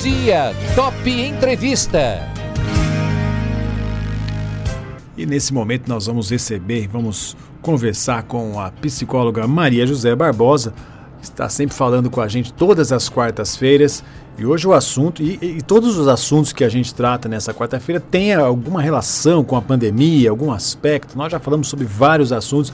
dia, Top Entrevista. E nesse momento nós vamos receber, vamos conversar com a psicóloga Maria José Barbosa, que está sempre falando com a gente todas as quartas-feiras. E hoje o assunto, e, e, todos os assuntos que a gente trata nessa quarta-feira tem alguma relação com a pandemia, algum aspecto. Nós já falamos sobre vários assuntos.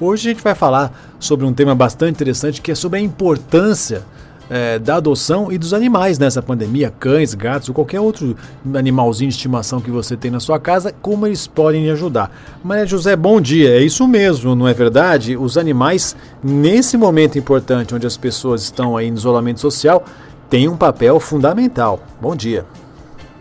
Hoje a gente vai falar sobre um tema bastante interessante que é sobre a importância é, da adoção e dos animais nessa pandemia, cães, gatos ou qualquer outro animalzinho de estimação que você tem na sua casa, como eles podem ajudar. Maria José, bom dia. É isso mesmo, não é verdade? Os animais, nesse momento importante onde as pessoas estão aí no isolamento social, têm um papel fundamental. Bom dia.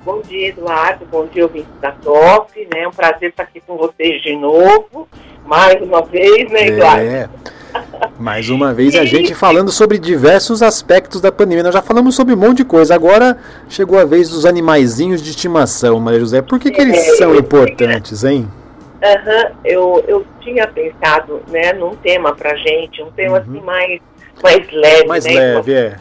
Bom dia, Eduardo. Bom dia, ouvinte da Top. Né? É um prazer estar aqui com vocês de novo, mais uma vez, né, Eduardo? É. Mais uma vez a gente falando sobre diversos aspectos da pandemia. Nós já falamos sobre um monte de coisa. Agora chegou a vez dos animaizinhos de estimação, Maria José. Por que, que eles é, são importantes, hein? Uhum, eu, eu tinha pensado né, num tema pra gente, um tema uhum. assim mais, mais leve. Mais né, leve, é.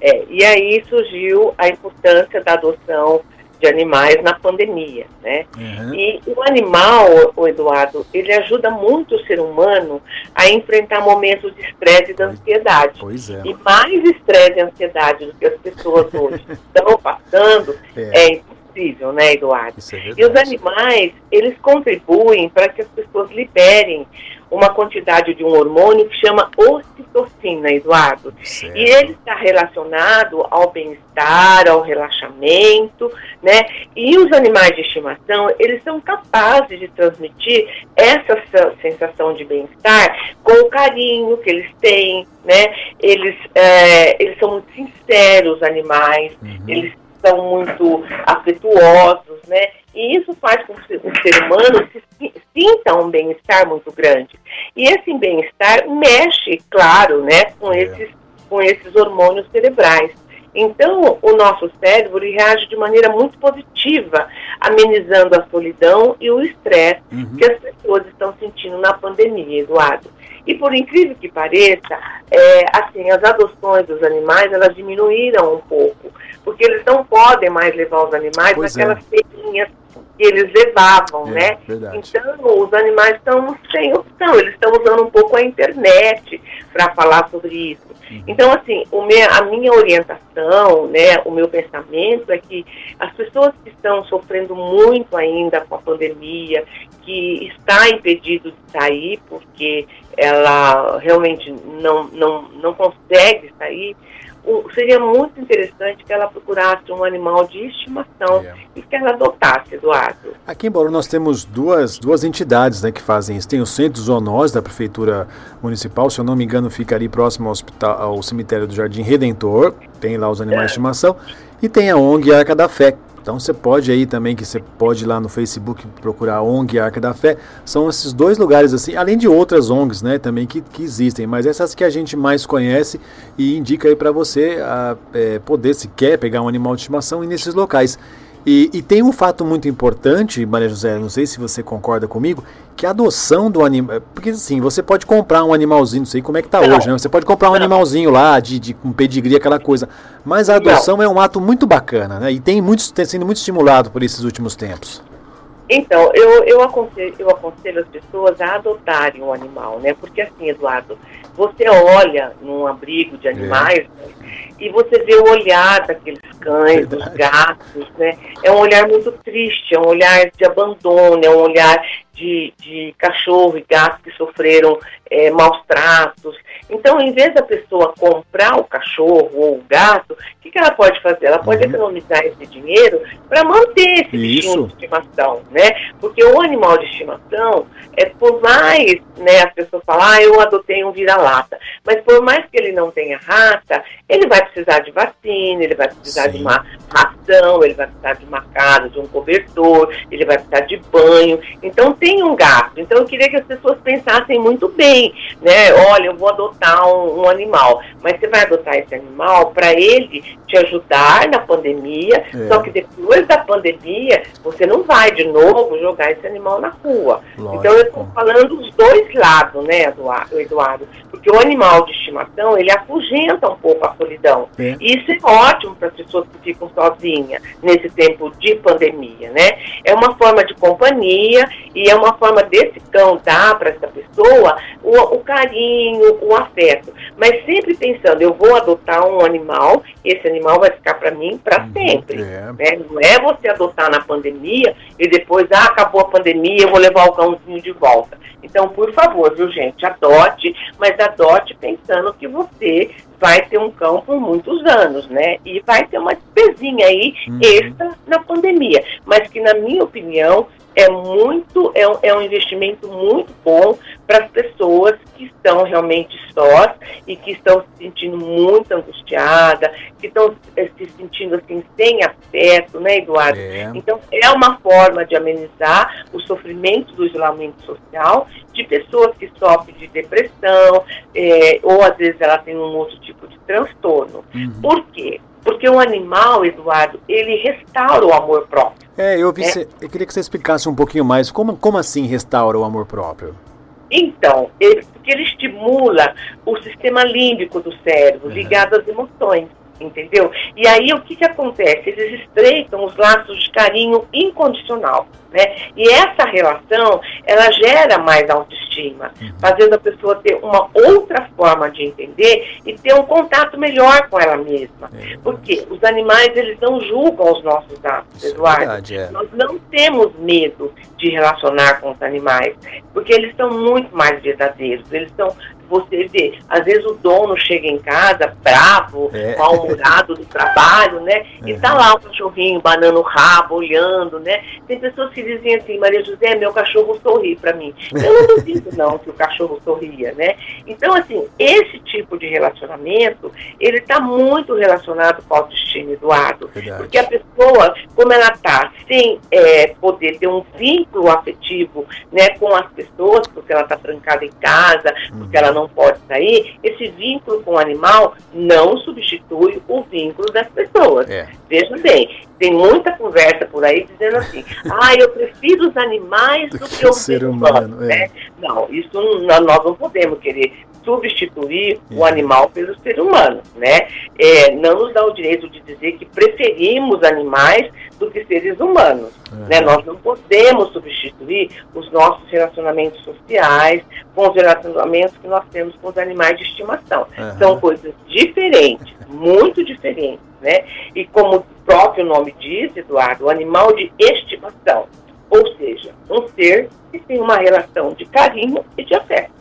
é. E aí surgiu a importância da adoção de animais na pandemia, né? Uhum. E o animal, o Eduardo, ele ajuda muito o ser humano a enfrentar momentos de estresse e de ansiedade. Pois é. E mais estresse e ansiedade do que as pessoas hoje estão passando é, é impossível, né, Eduardo? É e os animais, eles contribuem para que as pessoas liberem uma quantidade de um hormônio que chama ocitocina, Eduardo. Certo. E ele está relacionado ao bem-estar, ao relaxamento, né? E os animais de estimação, eles são capazes de transmitir essa sensação de bem-estar com o carinho que eles têm, né? Eles, é, eles são muito sinceros, animais, uhum. eles são muito afetuosos, né? E isso faz com que o ser humano se sinta um bem-estar muito grande. E esse bem-estar mexe, claro, né, com é. esses, com esses hormônios cerebrais. Então, o nosso cérebro reage de maneira muito positiva, amenizando a solidão e o estresse uhum. que as pessoas estão sentindo na pandemia, Eduardo. E por incrível que pareça, é, assim, as adoções dos animais, elas diminuíram um pouco, podem mais levar os animais pois naquelas é. feirinhas que eles levavam, é, né? Verdade. Então, os animais estão sem opção, eles estão usando um pouco a internet para falar sobre isso. Uhum. Então, assim, meu, a minha orientação, né, o meu pensamento é que as pessoas que estão sofrendo muito ainda com a pandemia, que está impedido de sair porque ela realmente não, não, não consegue sair, seria muito interessante que ela procurasse um animal de estimação é. e que ela adotasse, Eduardo. Aqui em Bauru nós temos duas, duas entidades né, que fazem isso. Tem o Centro Zoonose da Prefeitura Municipal, se eu não me engano fica ali próximo ao, hospital, ao cemitério do Jardim Redentor, tem lá os animais é. de estimação, e tem a ONG Arca da Fé, então você pode aí também, que você pode ir lá no Facebook procurar ONG Arca da Fé. São esses dois lugares assim, além de outras ONGs, né, também que, que existem, mas essas que a gente mais conhece e indica aí para você a, é, poder, se quer pegar um animal de estimação, ir nesses locais. E, e, tem um fato muito importante, Maria José, não sei se você concorda comigo, que a adoção do animal. Porque assim, você pode comprar um animalzinho, não sei como é que tá não. hoje, né? Você pode comprar um não. animalzinho lá, de, de um pedigree, aquela coisa. Mas a adoção não. é um ato muito bacana, né? E tem, muito, tem sido muito estimulado por esses últimos tempos. Então, eu, eu, aconselho, eu aconselho as pessoas a adotarem um animal, né? Porque assim, Eduardo, você olha num abrigo de animais é. E você vê o olhar daqueles cães, dos gatos, né? É um olhar muito triste, é um olhar de abandono, é um olhar de, de cachorro e gato que sofreram é, maus tratos. Então, em vez da pessoa comprar o cachorro ou o gato, o que, que ela pode fazer? Ela pode uhum. economizar esse dinheiro para manter esse bichinho de estimação, né? Porque o animal de estimação, é por mais, né, as pessoas falam, ah, eu adotei um vira-lata, mas por mais que ele não tenha raça, ele vai precisar de vacina, ele vai precisar Sim. de uma ração, ele vai precisar de uma casa, de um cobertor, ele vai precisar de banho. Então, tem um gasto. Então eu queria que as pessoas pensassem muito bem, né? Olha, eu vou adotar um, um animal, mas você vai adotar esse animal para ele te ajudar na pandemia, é. só que depois da pandemia você não vai de novo jogar esse animal na rua. Lógico. Então eu estou falando os dois lados, né, Eduardo? Porque o animal de estimação ele afugenta um pouco a solidão. É. E isso é ótimo para as pessoas que ficam sozinhas nesse tempo de pandemia, né? É uma forma de companhia e é uma forma desse cão dar para essa pessoa o, o, carinho, o afeto. Mas sempre pensando, eu vou adotar um animal, esse animal vai ficar para mim para uhum, sempre. É. Né? Não é você adotar na pandemia e depois, ah, acabou a pandemia, eu vou levar o cãozinho de volta. Então, por favor, viu, gente, adote, mas adote pensando que você vai ter um cão por muitos anos, né? E vai ter uma despesinha aí uhum. extra na pandemia. Mas que, na minha opinião, é muito, é um, é um investimento muito bom para as pessoas que estão realmente sós e que estão se sentindo muito angustiadas, que estão eh, se sentindo assim sem afeto, né, Eduardo? É. Então é uma forma de amenizar o sofrimento do isolamento social de pessoas que sofrem de depressão, é, ou às vezes ela tem um outro tipo de transtorno. Uhum. Por quê? Porque o animal, Eduardo, ele restaura o amor próprio. É, eu, vi é. Cê, eu queria que você explicasse um pouquinho mais como, como assim restaura o amor próprio. Então, ele, porque ele estimula o sistema límbico do cérebro, uhum. ligado às emoções entendeu? E aí o que, que acontece? Eles estreitam os laços de carinho incondicional, né? E essa relação, ela gera mais autoestima, uhum. fazendo a pessoa ter uma outra forma de entender e ter um contato melhor com ela mesma. É porque os animais, eles não julgam os nossos atos, é Eduardo. É verdade, é. Nós não temos medo de relacionar com os animais, porque eles são muito mais verdadeiros, eles são você vê, às vezes o dono chega em casa bravo, é. mal-humorado do trabalho, né? E tá lá o cachorrinho banando o rabo, olhando, né? Tem pessoas que dizem assim, Maria José, meu cachorro sorri para mim. Eu não duvido não que o cachorro sorria, né? Então, assim, esse tipo de relacionamento, ele tá muito relacionado com a autoestima, Eduardo. Verdade. Porque a pessoa, como ela tá sem é, poder ter um vínculo afetivo, né, com as pessoas, porque ela tá trancada em casa, porque ela não pode sair, esse vínculo com o animal não substitui o vínculo das pessoas. É. Veja bem, tem muita conversa por aí dizendo assim, ah, eu prefiro os animais do que o ser humano. É. Né? Não, isso nós não podemos querer substituir é. o animal pelo ser humano, né? É, não nos dá o direito de dizer que preferimos animais do que seres humanos, é. né? Nós não podemos substituir os nossos relacionamentos sociais com os relacionamentos que nós temos com os animais de estimação. São coisas diferentes, muito diferentes, né? E como o próprio nome diz, Eduardo, o animal de estimação, ou seja, um ser que tem uma relação de carinho e de afeto.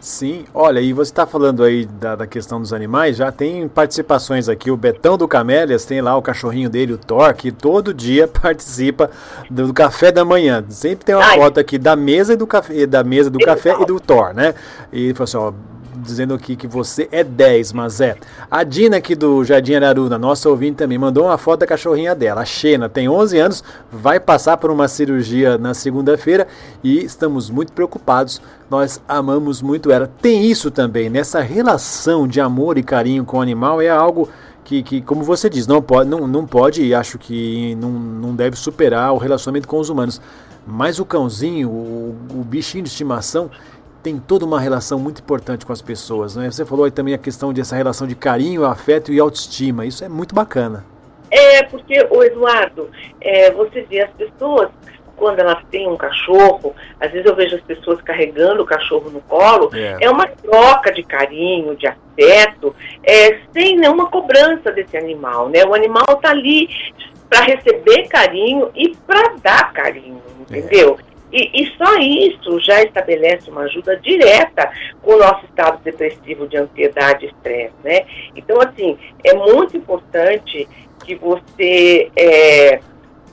Sim, olha, e você está falando aí da, da, questão dos animais, já tem participações aqui. O Betão do Camélias tem lá o cachorrinho dele, o Thor, que todo dia participa do, do café da manhã. Sempre tem uma Ai. foto aqui da mesa e do café, da mesa do café e do Thor, né? E ele falou assim, ó, dizendo aqui que você é 10, mas é. A Dina aqui do Jardim Araruna, nossa ouvinte também, mandou uma foto da cachorrinha dela. A Xena tem 11 anos, vai passar por uma cirurgia na segunda-feira e estamos muito preocupados. Nós amamos muito ela. Tem isso também, nessa relação de amor e carinho com o animal, é algo que, que, como você diz, não pode, não, não pode e acho que não, não deve superar o relacionamento com os humanos. Mas o cãozinho, o, o bichinho de estimação, tem toda uma relação muito importante com as pessoas. Né? Você falou aí também a questão dessa relação de carinho, afeto e autoestima. Isso é muito bacana. É, porque, o Eduardo, é, você vê as pessoas, quando elas têm um cachorro, às vezes eu vejo as pessoas carregando o cachorro no colo, é, é uma troca de carinho, de afeto, é, sem nenhuma cobrança desse animal. Né? O animal está ali para receber carinho e para dar carinho, entendeu? E, e, só isso já estabelece uma ajuda direta com o nosso estado depressivo de ansiedade e estresse, né? Então, assim, é muito importante que você é,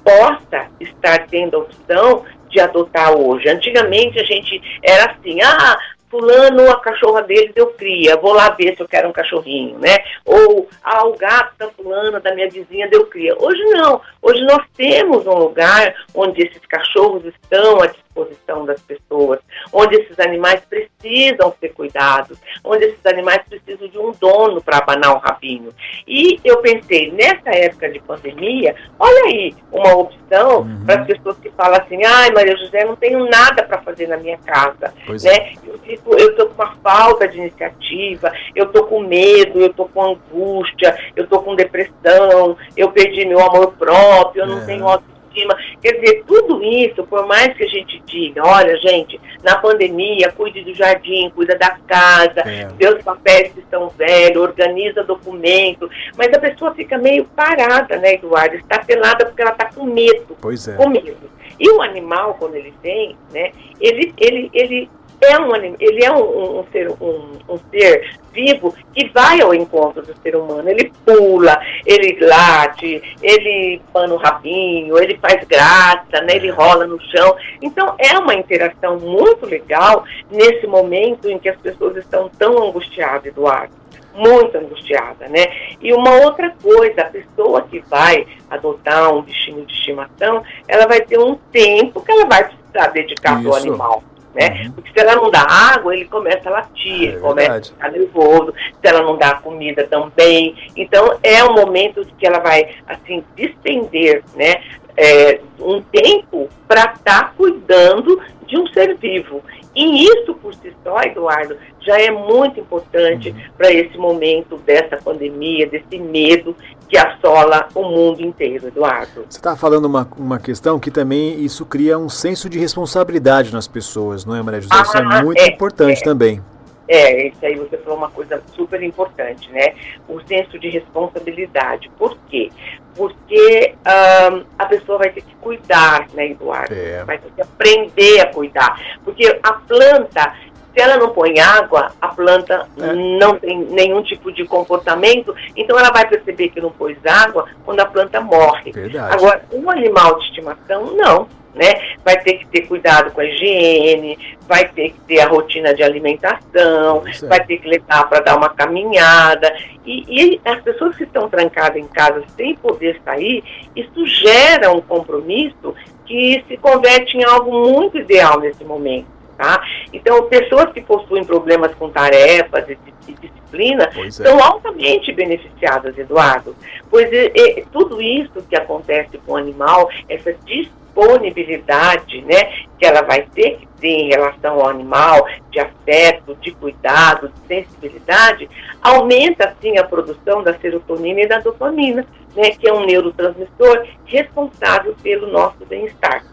possa estar tendo a opção de adotar hoje. Antigamente a gente era assim, ah, fulano, a cachorra dele deu cria, vou lá ver se eu quero um cachorrinho, né? Ou, ah, o gato da fulana, da minha vizinha, deu cria. Hoje não. Hoje nós temos um lugar onde esses cachorros estão à disposição das pessoas, onde esses animais precisam ser cuidados, onde esses animais precisam de um dono para abanar o rabinho. E eu pensei, nessa época de pandemia, olha aí, uma opção uhum. para as pessoas que falam assim, ai Maria José, não tenho nada para fazer na minha casa. Pois né? É. Eu fico, eu estou com uma falta de iniciativa, eu estou com medo, eu estou com angústia, eu estou com depressão, eu perdi meu amor próprio, eu não é. tenho autoestima. Quer dizer, tudo isso, por mais que a gente diga, olha, gente, na pandemia, cuide do jardim, cuida da casa, é. seus papéis que estão velhos, organiza documento, mas a pessoa fica meio parada, né, Eduardo? Está pelada porque ela está com medo. Pois é. Com medo. E o animal, quando ele vem, né, ele, ele, ele é um ele é um, um ser um, um, ser vivo que vai ao encontro do ser humano. Ele pula, ele late, ele pana o rabinho, ele faz graça, né? Ele rola no chão. Então é uma interação muito legal nesse momento em que as pessoas estão tão angustiadas, Eduardo muito angustiada, né? E uma outra coisa, a pessoa que vai adotar um bichinho de estimação, ela vai ter um tempo que ela vai precisar dedicar ao animal né? Uhum. Porque se ela não dá água, ele começa a latir, é começa a ficar nervoso, se ela não dá comida também. Então é um momento que ela vai, assim, despender, né? É, um tempo para estar tá cuidando de um ser vivo. E isso por si só, Eduardo, já é muito importante uhum. para esse momento dessa pandemia, desse medo que assola o mundo inteiro, Eduardo. Você está falando uma, uma questão que também isso cria um senso de responsabilidade nas pessoas, não é, Maria José? Ah, isso é ah, muito é, importante é. também. É, isso aí você falou uma coisa super importante, né? O senso de responsabilidade. Por quê? Porque um, a pessoa vai ter que cuidar, né, Eduardo? É. Vai ter que aprender a cuidar. Porque a planta, se ela não põe água, a planta é. não tem nenhum tipo de comportamento, então ela vai perceber que não pôs água quando a planta morre. Verdade. Agora, um animal de estimação, não né? Vai ter que ter cuidado com a higiene, vai ter que ter a rotina de alimentação, é. vai ter que levar para dar uma caminhada. E, e, as pessoas que estão trancadas em casa sem poder sair, isso gera um compromisso que se converte em algo muito ideal nesse momento. Tá? Então, pessoas que possuem problemas com tarefas e, e disciplina é. são altamente beneficiadas, Eduardo. Pois é, é, tudo isso que acontece com o animal, essa disciplina, disponibilidade, né, que ela vai ter que ter em relação ao animal, de afeto, de cuidado, de sensibilidade, aumenta sim a produção da serotonina e da dopamina, né, que é um neurotransmissor responsável pelo nosso bem-estar.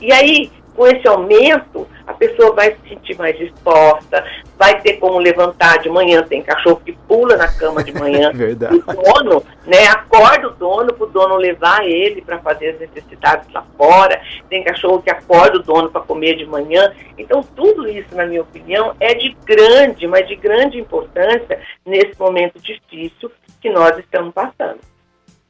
E aí, com esse aumento, pessoa vai se sentir mais disposta, vai ter como levantar de manhã. Tem cachorro que pula na cama de manhã. Verdade. O dono, né, acorda o dono para o dono levar ele para fazer as necessidades lá fora. Tem cachorro que acorda o dono para comer de manhã. Então, tudo isso, na minha opinião, é de grande, mas de grande importância nesse momento difícil que nós estamos passando.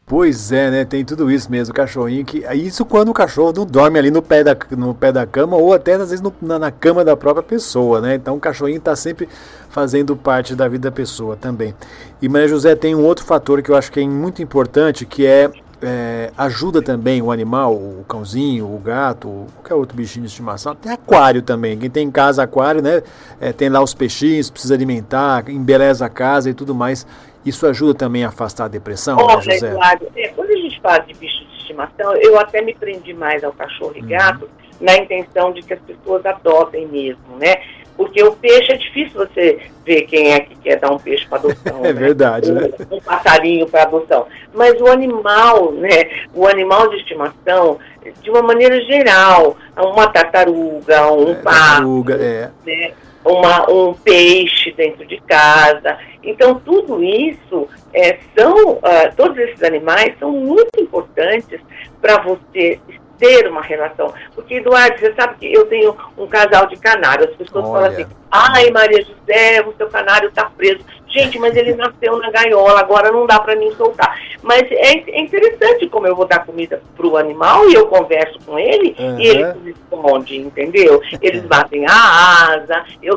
Pois é, né? Tem tudo isso mesmo, cachorrinho que. Isso quando o cachorro não dorme ali no pé da, no pé da cama ou até às vezes no, na, na, cama da própria pessoa, né? Então o cachorrinho está sempre fazendo parte da vida da pessoa também. E Maria José tem um outro fator que eu acho que é muito importante, que é, é ajuda também o animal, o cãozinho, o gato, qualquer outro bichinho de estimação, até aquário também. Quem tem em casa aquário, né? É, tem lá os peixinhos, precisa alimentar, embeleza a casa e tudo mais. Isso ajuda também a afastar a depressão, Olha, né, José? É, quando a gente fala de bicho de estimação, eu até me prendi mais ao cachorro e uhum. gato na intenção de que as pessoas adotem mesmo, né? Porque o peixe é difícil você ver quem é que quer dar um peixe para adoção. é né? verdade, né? Um passarinho para adoção. Mas o animal, né? O animal de estimação, de uma maneira geral, uma tartaruga, um é, pássaro, é. né? uma, um peixe dentro de casa. Então, tudo isso é, são, uh, todos esses animais são muito importantes para você ter uma relação. Porque, Eduardo, você sabe que eu tenho um casal de canários. As pessoas Olha. falam assim, ai, Maria José, o seu canário está preso. Gente, mas ele nasceu na gaiola, agora não dá para mim soltar. Mas é, é, interessante como eu vou dar comida para o animal e eu converso com ele uhum. e ele responde, entendeu? Eles batem a asa, eu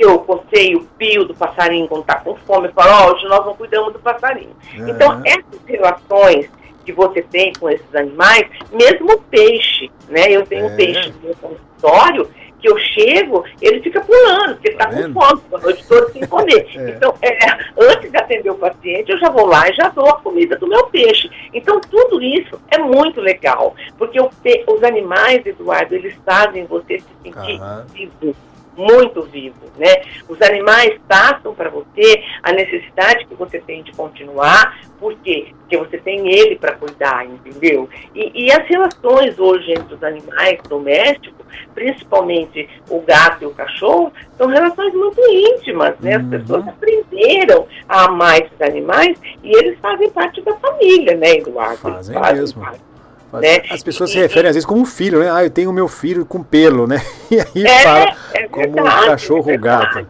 eu cocei o pio do passarinho quando está com fome, eu falo, oh, hoje nós não cuidamos do passarinho. Uhum. Então, essas relações que você tem com esses animais, mesmo o peixe, né? Eu tenho é. um peixe no meu consultório que eu chego, ele fica pulando, porque ele está tá com fome, a noite toda sem comer. é. Então, é, antes de atender o paciente, eu já vou lá e já dou a comida do meu peixe. Então, tudo isso é muito legal, porque os animais, Eduardo, eles fazem você se sentir vivo muito vivo, né? Os animais passam para você a necessidade que você tem de continuar, por quê? Porque você tem ele para cuidar, entendeu? E, e, as relações hoje entre os animais domésticos, principalmente o gato e o cachorro, são relações muito íntimas, né? As uhum. pessoas aprenderam a amar esses animais e eles fazem parte da família, né, Eduardo? Fazem, fazem mesmo. Parte. Né? As pessoas e, se referem às vezes como um filho, né? Ah, eu tenho meu filho com pelo, né? E aí é, fala é como verdade, cachorro é gato.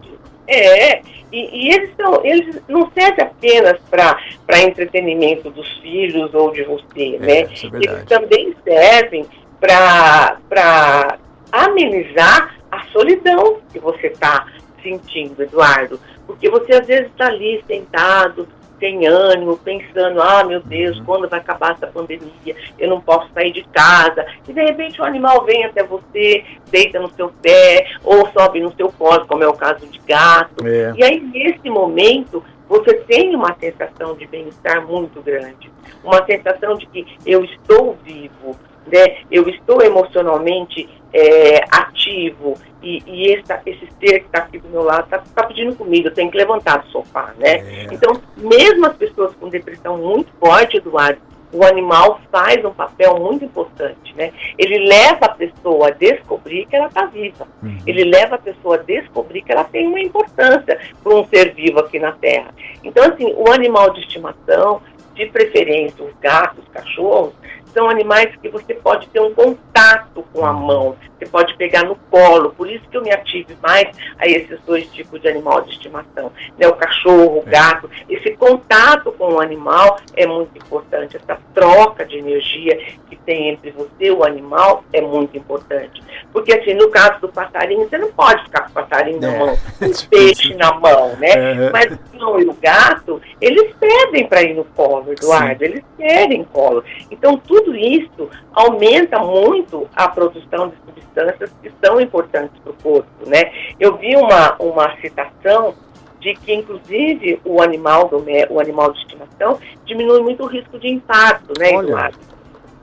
É, e, e, eles, são, eles não servem apenas para entretenimento dos filhos ou de você, é, né? É eles também servem para amenizar a solidão que você está sentindo, Eduardo. Porque você às vezes está ali sentado, sem ânimo, pensando, ah, meu Deus, uhum. quando vai acabar essa pandemia? Eu não posso sair de casa. E de repente o animal vem até você, deita no seu pé, ou sobe no seu colo, como é o caso de gato. É. E aí, nesse momento, você tem uma sensação de bem-estar muito grande. Uma sensação de que eu estou vivo, né? eu estou emocionalmente é, ativo, e, e essa, esse ser que está aqui do meu lado está tá pedindo comida, eu tenho que levantar do sofá, né? É. Então, mesmo as pessoas com depressão muito forte, Eduardo, o animal faz um papel muito importante, né? Ele leva a pessoa a descobrir que ela está viva. Uhum. Ele leva a pessoa a descobrir que ela tem uma importância para um ser vivo aqui na Terra. Então, assim, o animal de estimação, de preferência os gatos, os cachorros, são animais que você pode ter um contato com a mão, você pode pegar no colo, por isso que eu me ative mais a esses dois tipos de animal de estimação, né? o cachorro, o gato, esse contato com o animal é muito importante, essa troca de energia que tem entre você e o animal é muito importante, porque assim, no caso do passarinho, você não pode ficar com o passarinho é. na mão, com o peixe na mão, né, uhum. mas o cão e o gato, eles pedem para ir no colo, Eduardo, Sim. eles querem colo, então tudo isso aumenta muito a produção de substâncias que são importantes para o corpo, né? Eu vi uma, uma citação de que, inclusive, o animal, do, o animal de estimação diminui muito o risco de infarto, né, Eduardo?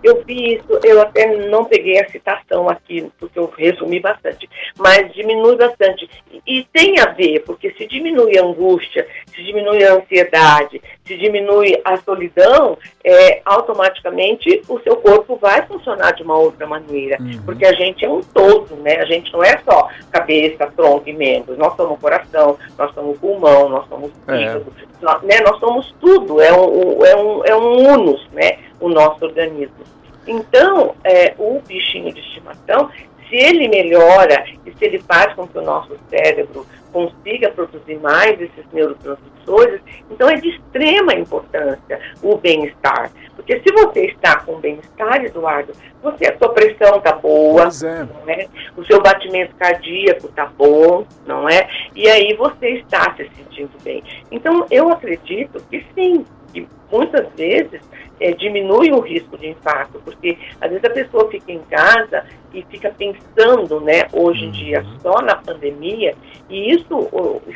Eu vi isso, eu até não peguei a citação aqui, porque eu resumi bastante, mas diminui bastante. E, tem a ver, porque se diminui a angústia, se diminui a ansiedade, se diminui a solidão, é, automaticamente o seu corpo vai funcionar de uma outra maneira. Uhum. Porque a gente é um todo, né? A gente não é só cabeça, tronco e membros. Nós somos coração, nós somos pulmão, nós somos é. fígado, é. nós, né? nós somos tudo, é um, é um, é um unus, né? O nosso organismo. Então, é, o bichinho de estimação, se ele melhora e se ele faz com que o nosso cérebro consiga produzir mais esses neurotransmissores, então é de extrema importância o bem-estar. Porque se você está com bem-estar, Eduardo, você, a sua pressão está boa, é. não é? o seu batimento cardíaco está bom, não é? E aí você está se sentindo bem. Então, eu acredito que sim, que muitas vezes é, diminui o risco de infarto, porque às vezes a pessoa fica em casa e fica pensando, né, hoje em dia, uhum. só na pandemia, e isso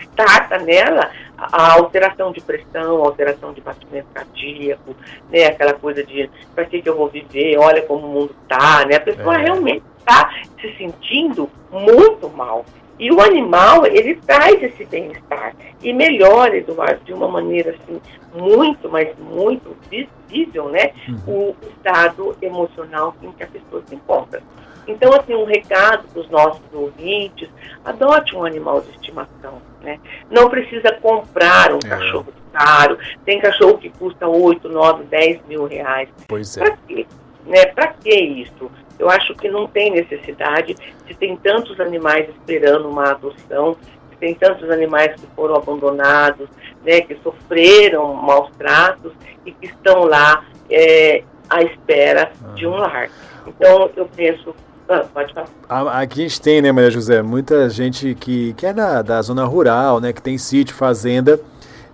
starta nela a alteração de pressão, a alteração de batimento cardíaco, né, aquela coisa de para que, que eu vou viver, olha como o mundo está, né, a pessoa é. realmente está se sentindo muito mal. E o animal, ele traz esse bem-estar e melhora, Eduardo, de uma maneira assim, muito, mas muito visível, né, uhum. o estado emocional em que a pessoa se encontra. Então, assim, um recado para os nossos ouvintes, adote um animal de estimação, né? Não precisa comprar um é. cachorro caro, tem cachorro que custa 8, 9, 10 mil reais. Pois é. Para quê? Né? Para que isso? Eu acho que não tem necessidade, se tem tantos animais esperando uma adoção, se tem tantos animais que foram abandonados, né, que sofreram maus tratos e que estão lá é, à espera ah. de um lar. Então, eu penso ah, pode falar. Aqui a gente tem, né, Maria José, muita gente que, que é da, da zona rural, né, que tem sítio, fazenda,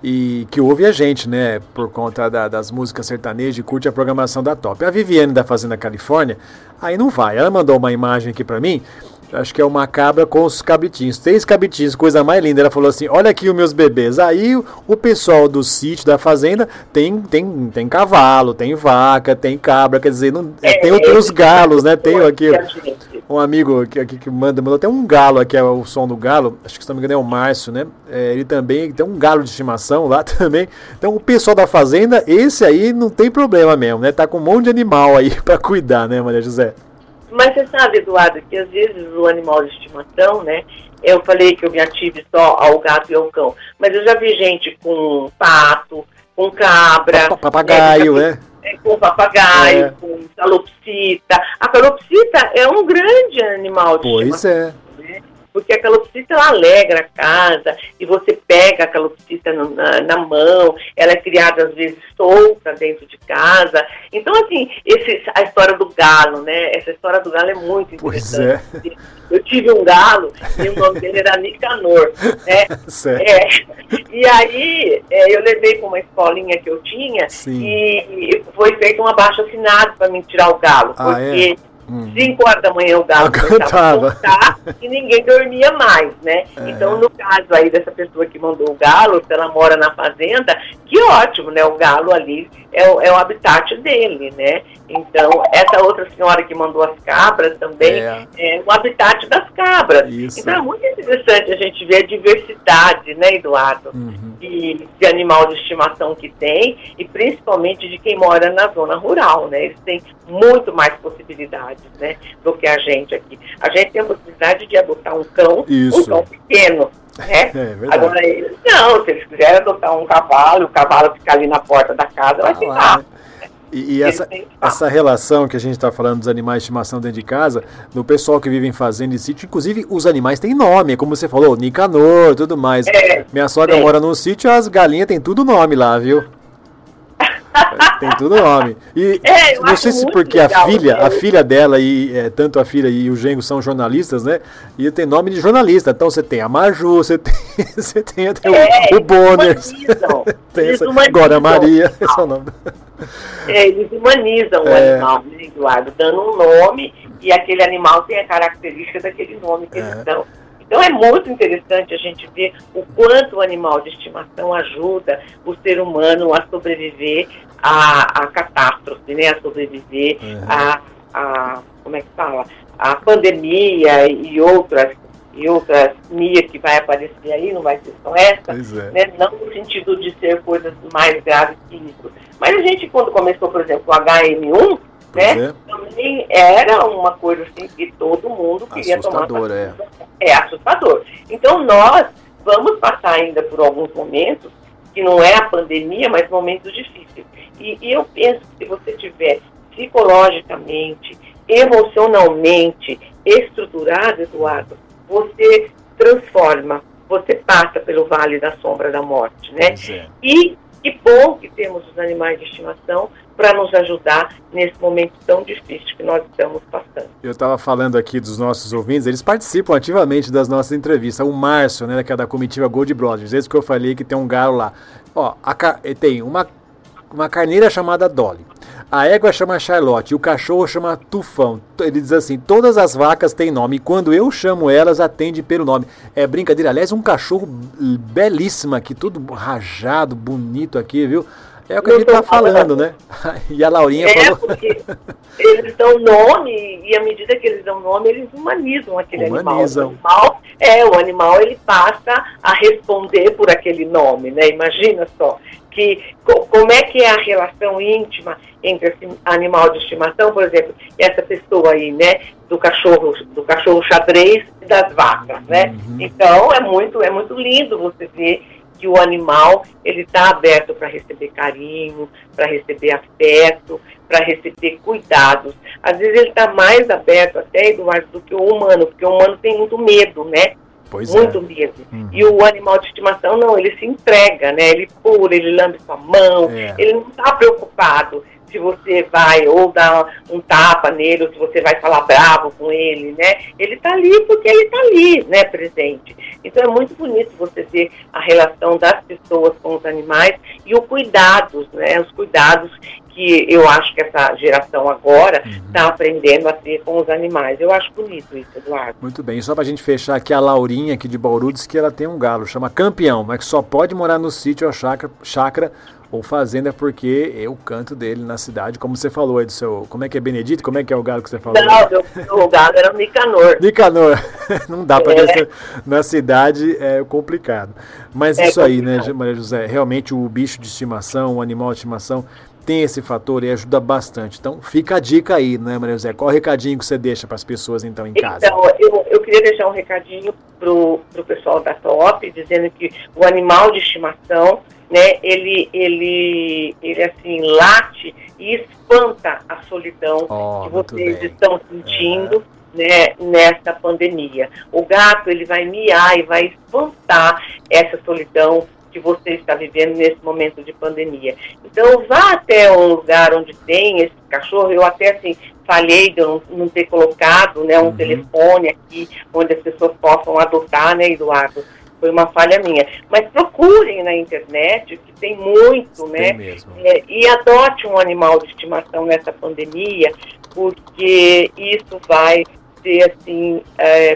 e que ouve a gente, né? Por conta da, das músicas sertanejas e curte a programação da Top. A Viviane da Fazenda Califórnia, aí não vai. Ela mandou uma imagem aqui para mim acho que é uma cabra com os cabritinhos, três cabritinhos, coisa mais linda. Ela falou assim: Olha aqui os meus bebês. Aí o pessoal do sítio, da fazenda, tem, tem, tem cavalo, tem vaca, tem cabra, quer dizer, não, é, tem, tem os galos, né? Tem aqui um amigo aqui, aqui que manda, mandou até um galo aqui, é o som do galo, acho que se não me engano é o Márcio, né? É, ele também tem um galo de estimação lá também. Então o pessoal da fazenda, esse aí não tem problema mesmo, né? Tá com um monte de animal aí para cuidar, né, Maria José? Mas você sabe, Eduardo, que às vezes o animal de estimação, né? Eu falei que eu me ative só ao gato e ao cão, mas eu já vi gente com pato, com cabra. Papagaio, né? É, com papagaio, é. com calopsita. A calopsita é um grande animal de pois estimação. Pois é. Porque a calopsita ela alegra a casa e você pega a calopsita na, na, mão, ela é criada às vezes solta dentro de casa. Então, assim, esse, a história do galo, né? Essa história do galo é muito interessante. Pois é. Eu tive um galo e o nome dele era Nicanor, né? É, e aí é, eu levei para uma escolinha que eu tinha Sim. e foi feito um abaixo assinado para me tirar o galo, ah, porque é? 5 horas da manhã o galo começava a cantar e ninguém dormia mais, né? É. Então, no caso aí dessa pessoa que mandou o galo, se ela mora na fazenda, que ótimo, né? O galo ali é o, é o habitat dele, né? Então, essa outra senhora que mandou as cabras também é, é o habitat das cabras. Isso. Então, é muito interessante a gente ver a diversidade, né, Eduardo, uhum. De, de animal de estimação que tem e principalmente de quem mora na zona rural, né? Eles têm muito mais possibilidades, né, do que a gente aqui. A gente tem a possibilidade de adotar um cão, Isso. um cão pequeno, né? É, Agora eles não, se eles quiserem adotar um cavalo, o cavalo ficar ali na porta da casa, vai ah, ficar. E, e essa, essa relação que a gente está falando dos animais de estimação dentro de casa, do pessoal que vive em fazenda e sítio, inclusive os animais têm nome, como você falou, Nicanor, tudo mais. É, Minha sogra é. mora num sítio, as galinhas têm tudo nome lá, viu? Tem tudo nome. E é, não sei se porque legal, a filha, a filha dela e é, tanto a filha e o genro são jornalistas, né? E tem nome de jornalista. Então você tem a Maju, você tem, você tem até é, o, o Bonner. tem essa, agora a Maria, esse é o nome. É, eles humanizam o é. animal, né, Eduardo, dando um nome e aquele animal tem a característica daquele nome que eles é. dão. Então é muito interessante a gente ver o quanto o animal de estimação ajuda o ser humano a sobreviver à, à catástrofe, né? A sobreviver uhum. a, a, como é que fala? A pandemia e outras e outras MIA que vai aparecer aí, não vai ser só essa, é. né? não no sentido de ser coisas mais graves que isso. Mas a gente, quando começou, por exemplo, o HM1, né? É. Também era uma coisa assim que todo mundo queria assustador, tomar. É. é assustador. Então nós vamos passar ainda por alguns momentos que não é a pandemia, mas momentos difíceis. E, e eu penso que se você tiver psicologicamente, emocionalmente estruturado, Eduardo, você transforma, você passa pelo vale da sombra da morte, né? É. E que bom que temos os animais de estimação para nos ajudar nesse momento tão difícil que nós estamos passando. Eu estava falando aqui dos nossos ouvintes, eles participam ativamente das nossas entrevistas. O Márcio, né, que é da comitiva Gold Brothers, esse que eu falei que tem um galo lá. Ó, a, tem uma, uma carneira chamada Dolly. A égua chama Charlotte e o cachorro chama Tufão. Ele diz assim: todas as vacas têm nome e quando eu chamo elas, atende pelo nome. É brincadeira. Aliás, um cachorro belíssimo aqui, tudo rajado, bonito aqui, viu? É o que a gente está falando, né? E a Laurinha é, falou. Porque eles dão nome, e à medida que eles dão nome, eles humanizam aquele humanizam. animal. O animal. É, o animal ele passa a responder por aquele nome, né? Imagina só que como é que é a relação íntima entre esse animal de estimação, por exemplo, essa pessoa aí, né, do cachorro, do cachorro xadrez e das vacas, né? Uhum. Então é muito, é muito lindo você ver que o animal ele está aberto para receber carinho, para receber afeto, para receber cuidados. Às vezes ele está mais aberto até, Eduardo, do que o humano, porque o humano tem muito medo, né? Pois muito é. mesmo. Uhum. E o animal de estimação, não, ele se entrega, né? Ele pula, ele lambe sua mão, É. ele não está preocupado se você vai ou dar um tapa nele, ou se você vai falar bravo com ele, né? Ele está ali porque ele está ali, né, presente. Então é muito bonito você ver a relação das pessoas com os animais e o cuidados, né? Os cuidados que eu acho que essa geração agora está aprendendo a ter com os animais. Eu acho bonito isso, Eduardo. Muito bem, só pra gente fechar aqui, a Laurinha aqui de Bauru diz que ela tem um galo, chama campeão, mas que só pode morar no sítio ou chácara, chácara ou fazenda porque é o canto dele na cidade, como você falou aí do seu. Como é que é Benedito? Como é que é o galo que você falou? Não, meu, meu gado era o Nicanor. Nicanor, não dá pra É. na cidade, é complicado. Mas É isso aí, né. Maria José? Realmente o bicho de estimação, o animal de estimação, tem esse fator e ajuda bastante. Então fica a dica aí, né, Maria José? Qual o recadinho que você deixa para as pessoas então em casa? Então, eu, eu queria deixar um recadinho pro, pro pessoal da TOP, dizendo que o animal de estimação, né, ele, ele, ele assim, late e espanta a solidão Ó, que vocês estão sentindo, né, nessa pandemia. O gato, ele vai miar e vai espantar essa solidão que você está vivendo nesse momento de pandemia. Então, vá até um lugar onde tem esse cachorro. Eu até, assim, falhei de não, não ter colocado né, um Uhum. telefone aqui onde as pessoas possam adotar, né, Eduardo? Foi uma falha minha. Mas procurem na internet, que tem muito, né? Tem mesmo. É, e adote um animal de estimação nessa pandemia, porque isso vai ser, assim,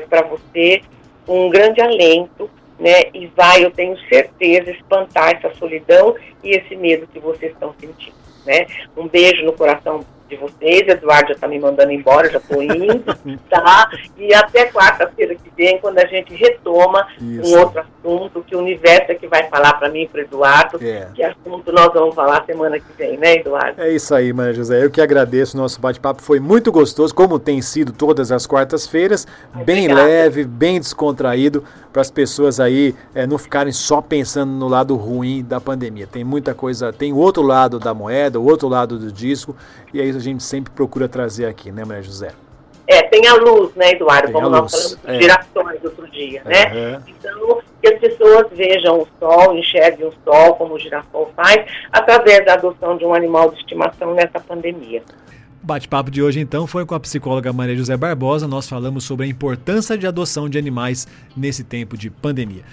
para você um grande alento, né? E vai, eu tenho certeza, espantar essa solidão e esse medo que vocês estão sentindo, né? Um beijo no coração de vocês, Eduardo já está me mandando embora, já estou indo, tá? E até quarta-feira que vem, quando a gente retoma Isso. um outro assunto, que o universo é que vai falar para mim e para Eduardo, É. que assunto nós vamos falar semana que vem, né, Eduardo? É isso aí, Maria José. Eu que agradeço. Nosso bate-papo foi muito gostoso, como tem sido todas as quartas-feiras. Bem leve, bem descontraído, para as pessoas aí é, não ficarem só pensando no lado ruim da pandemia. Tem muita coisa, tem o outro lado da moeda, o outro lado do disco, e é isso que a gente sempre procura trazer aqui, né, Maria José? É, tem a luz, né, Eduardo? Tem Como nós luz, falamos é. girassóis outro dia, né? Aham. Então, que as pessoas vejam o sol, enxerguem o sol, como o girassol faz, através da adoção de um animal de estimação nessa pandemia. O bate-papo de hoje, então, foi com a psicóloga Maria José Barbosa. Nós falamos sobre a importância de adoção de animais nesse tempo de pandemia.